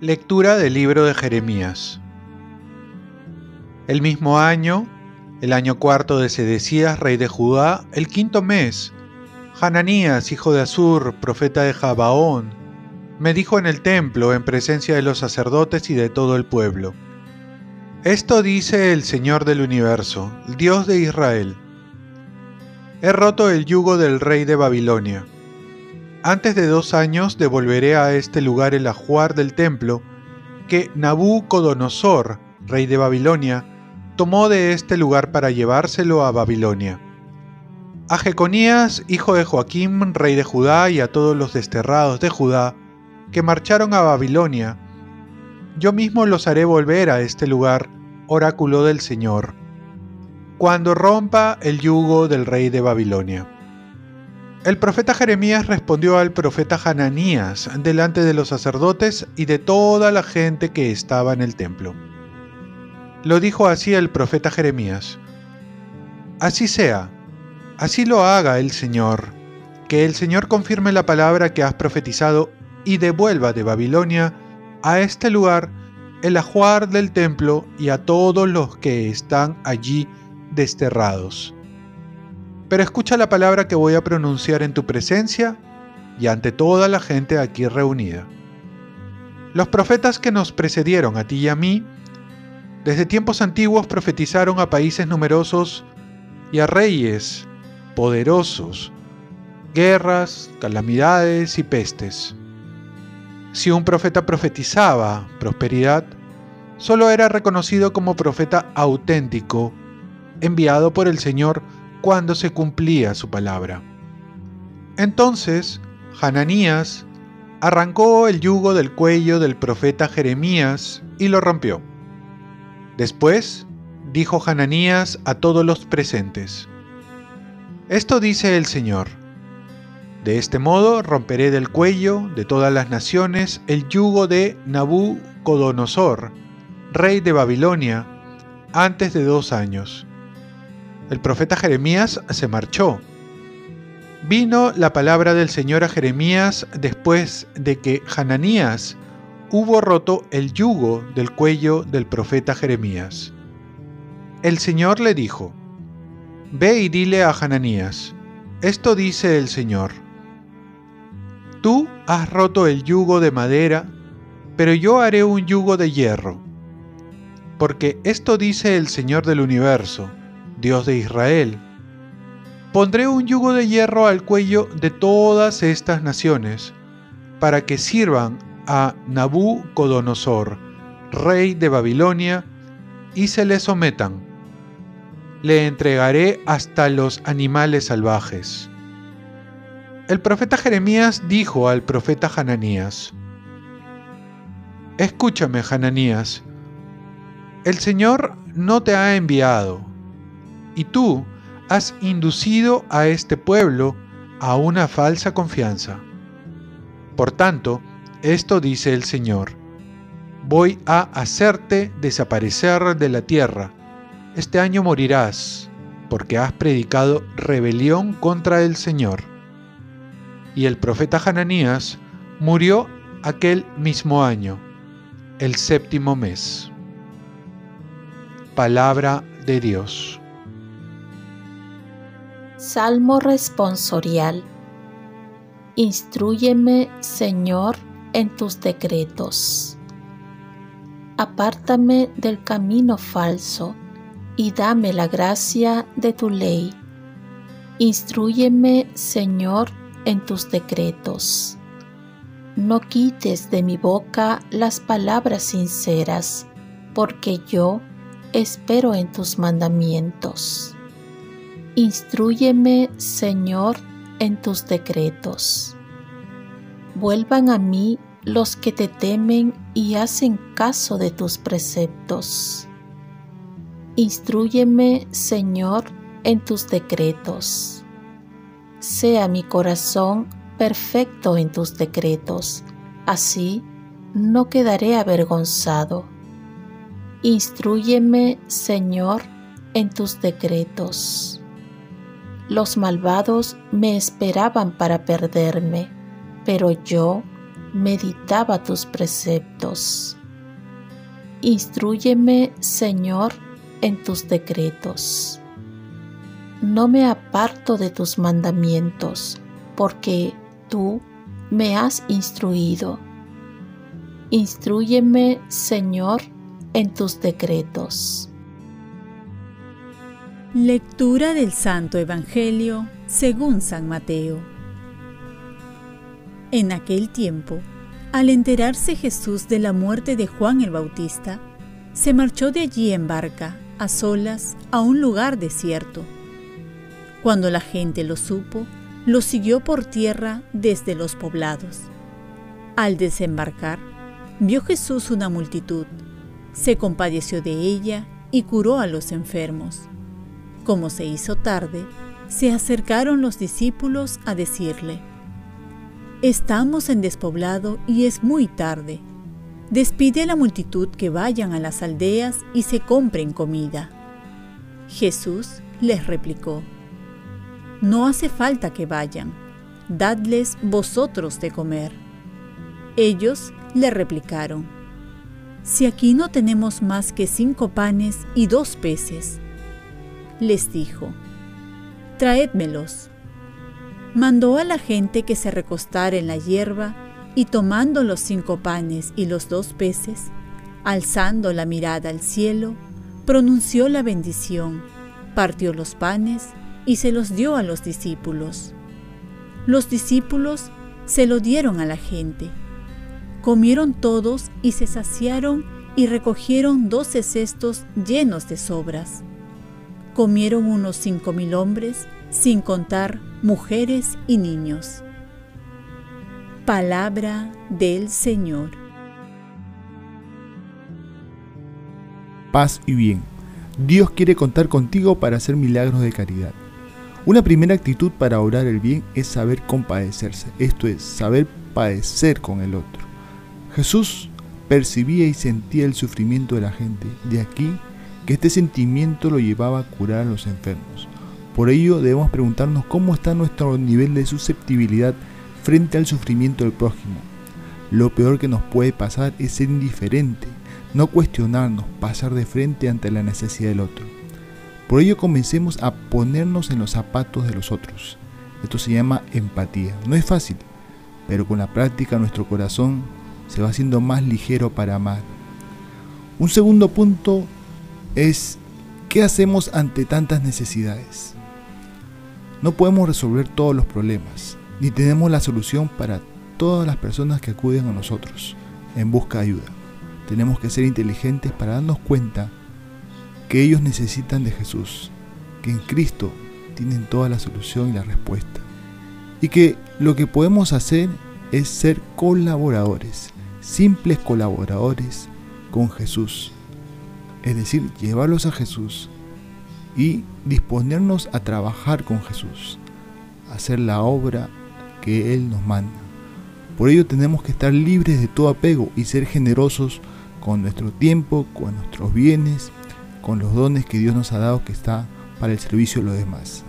Lectura del libro de Jeremías. El mismo año, el año cuarto de Sedecías, rey de Judá, el quinto mes, Hananías, hijo de Azur, profeta de Jabaón, me dijo en el templo, en presencia de los sacerdotes y de todo el pueblo. Esto dice el Señor del universo, Dios de Israel. He roto el yugo del rey de Babilonia antes de dos años devolveré a este lugar el ajuar del templo que Nabucodonosor, rey de Babilonia, tomó de este lugar para llevárselo a Babilonia. A Jeconías, hijo de Joaquim, rey de Judá, y a todos los desterrados de Judá, que marcharon a Babilonia, yo mismo los haré volver a este lugar, oráculo del Señor, cuando rompa el yugo del rey de Babilonia. El profeta Jeremías respondió al profeta Hananías delante de los sacerdotes y de toda la gente que estaba en el templo. Lo dijo así el profeta Jeremías. Así sea, así lo haga el Señor, que el Señor confirme la palabra que has profetizado y devuelva de Babilonia a este lugar el ajuar del templo y a todos los que están allí desterrados pero escucha la palabra que voy a pronunciar en tu presencia y ante toda la gente aquí reunida. Los profetas que nos precedieron a ti y a mí, desde tiempos antiguos profetizaron a países numerosos y a reyes poderosos, guerras, calamidades y pestes. Si un profeta profetizaba prosperidad, solo era reconocido como profeta auténtico, enviado por el Señor cuando se cumplía su palabra. Entonces, Hananías arrancó el yugo del cuello del profeta Jeremías y lo rompió. Después, dijo Hananías a todos los presentes, Esto dice el Señor, de este modo romperé del cuello de todas las naciones el yugo de Nabucodonosor, rey de Babilonia, antes de dos años el profeta Jeremías se marchó. Vino la palabra del Señor a Jeremías después de que Hananías hubo roto el yugo del cuello del profeta Jeremías. El Señor le dijo, Ve y dile a Hananías, esto dice el Señor, Tú has roto el yugo de madera, pero yo haré un yugo de hierro, porque esto dice el Señor del universo, Dios de Israel. Pondré un yugo de hierro al cuello de todas estas naciones, para que sirvan a Nabucodonosor, rey de Babilonia, y se le sometan. Le entregaré hasta los animales salvajes. El profeta Jeremías dijo al profeta Hananías, Escúchame, Hananías, el Señor no te ha enviado y tú has inducido a este pueblo a una falsa confianza. Por tanto, esto dice el Señor, voy a hacerte desaparecer de la tierra. Este año morirás, porque has predicado rebelión contra el Señor. Y el profeta Hananías murió aquel mismo año, el séptimo mes. Palabra de Dios. Salmo responsorial. Instrúyeme, Señor, en tus decretos. Apártame del camino falso y dame la gracia de tu ley. Instrúyeme, Señor, en tus decretos. No quites de mi boca las palabras sinceras, porque yo espero en tus mandamientos. Instrúyeme, Señor, en tus decretos. Vuelvan a mí los que te temen y hacen caso de tus preceptos. Instrúyeme, Señor, en tus decretos. Sea mi corazón perfecto en tus decretos, así no quedaré avergonzado. Instrúyeme, Señor, en tus decretos. Los malvados me esperaban para perderme, pero yo meditaba tus preceptos. Instrúyeme, Señor, en tus decretos. No me aparto de tus mandamientos, porque tú me has instruido. Instrúyeme, Señor, en tus decretos. Lectura del Santo Evangelio según San Mateo. En aquel tiempo, al enterarse Jesús de la muerte de Juan el Bautista, se marchó de allí en barca, a solas, a un lugar desierto. Cuando la gente lo supo, lo siguió por tierra desde los poblados. Al desembarcar, vio Jesús una multitud, se compadeció de ella y curó a los enfermos. Como se hizo tarde, se acercaron los discípulos a decirle, Estamos en despoblado y es muy tarde. Despide a la multitud que vayan a las aldeas y se compren comida. Jesús les replicó, No hace falta que vayan, dadles vosotros de comer. Ellos le replicaron, Si aquí no tenemos más que cinco panes y dos peces, les dijo, Traédmelos. Mandó a la gente que se recostara en la hierba y tomando los cinco panes y los dos peces, alzando la mirada al cielo, pronunció la bendición, partió los panes y se los dio a los discípulos. Los discípulos se lo dieron a la gente. Comieron todos y se saciaron y recogieron doce cestos llenos de sobras comieron unos cinco mil hombres, sin contar mujeres y niños. Palabra del Señor. Paz y bien. Dios quiere contar contigo para hacer milagros de caridad. Una primera actitud para orar el bien es saber compadecerse, esto es, saber padecer con el otro. Jesús percibía y sentía el sufrimiento de la gente. De aquí que este sentimiento lo llevaba a curar a los enfermos. Por ello debemos preguntarnos cómo está nuestro nivel de susceptibilidad frente al sufrimiento del prójimo. Lo peor que nos puede pasar es ser indiferente, no cuestionarnos, pasar de frente ante la necesidad del otro. Por ello comencemos a ponernos en los zapatos de los otros. Esto se llama empatía. No es fácil, pero con la práctica nuestro corazón se va haciendo más ligero para amar. Un segundo punto es ¿qué hacemos ante tantas necesidades? No podemos resolver todos los problemas, ni tenemos la solución para todas las personas que acuden a nosotros en busca de ayuda. Tenemos que ser inteligentes para darnos cuenta que ellos necesitan de Jesús, que en Cristo tienen toda la solución y la respuesta. Y que lo que podemos hacer es ser colaboradores, simples colaboradores con Jesús es decir, llevarlos a Jesús y disponernos a trabajar con Jesús, hacer la obra que Él nos manda. Por ello tenemos que estar libres de todo apego y ser generosos con nuestro tiempo, con nuestros bienes, con los dones que Dios nos ha dado que está para el servicio de los demás.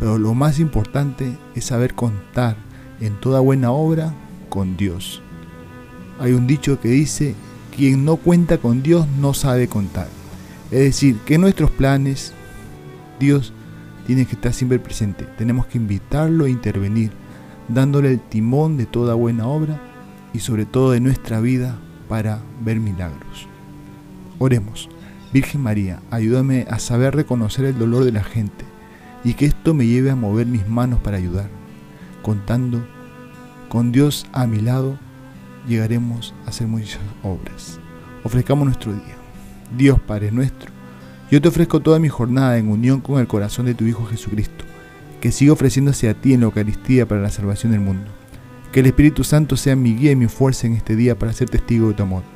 Pero lo más importante es saber contar en toda buena obra con Dios. Hay un dicho que dice, quien no cuenta con Dios no sabe contar. Es decir, que nuestros planes, Dios tiene que estar siempre presente. Tenemos que invitarlo a intervenir, dándole el timón de toda buena obra y sobre todo de nuestra vida para ver milagros. Oremos. Virgen María, ayúdame a saber reconocer el dolor de la gente y que esto me lleve a mover mis manos para ayudar. Contando con Dios a mi lado, llegaremos a hacer muchas obras. Ofrezcamos nuestro día. Dios Padre nuestro, yo te ofrezco toda mi jornada en unión con el corazón de tu Hijo Jesucristo, que siga ofreciéndose a ti en la Eucaristía para la salvación del mundo. Que el Espíritu Santo sea mi guía y mi fuerza en este día para ser testigo de tu amor.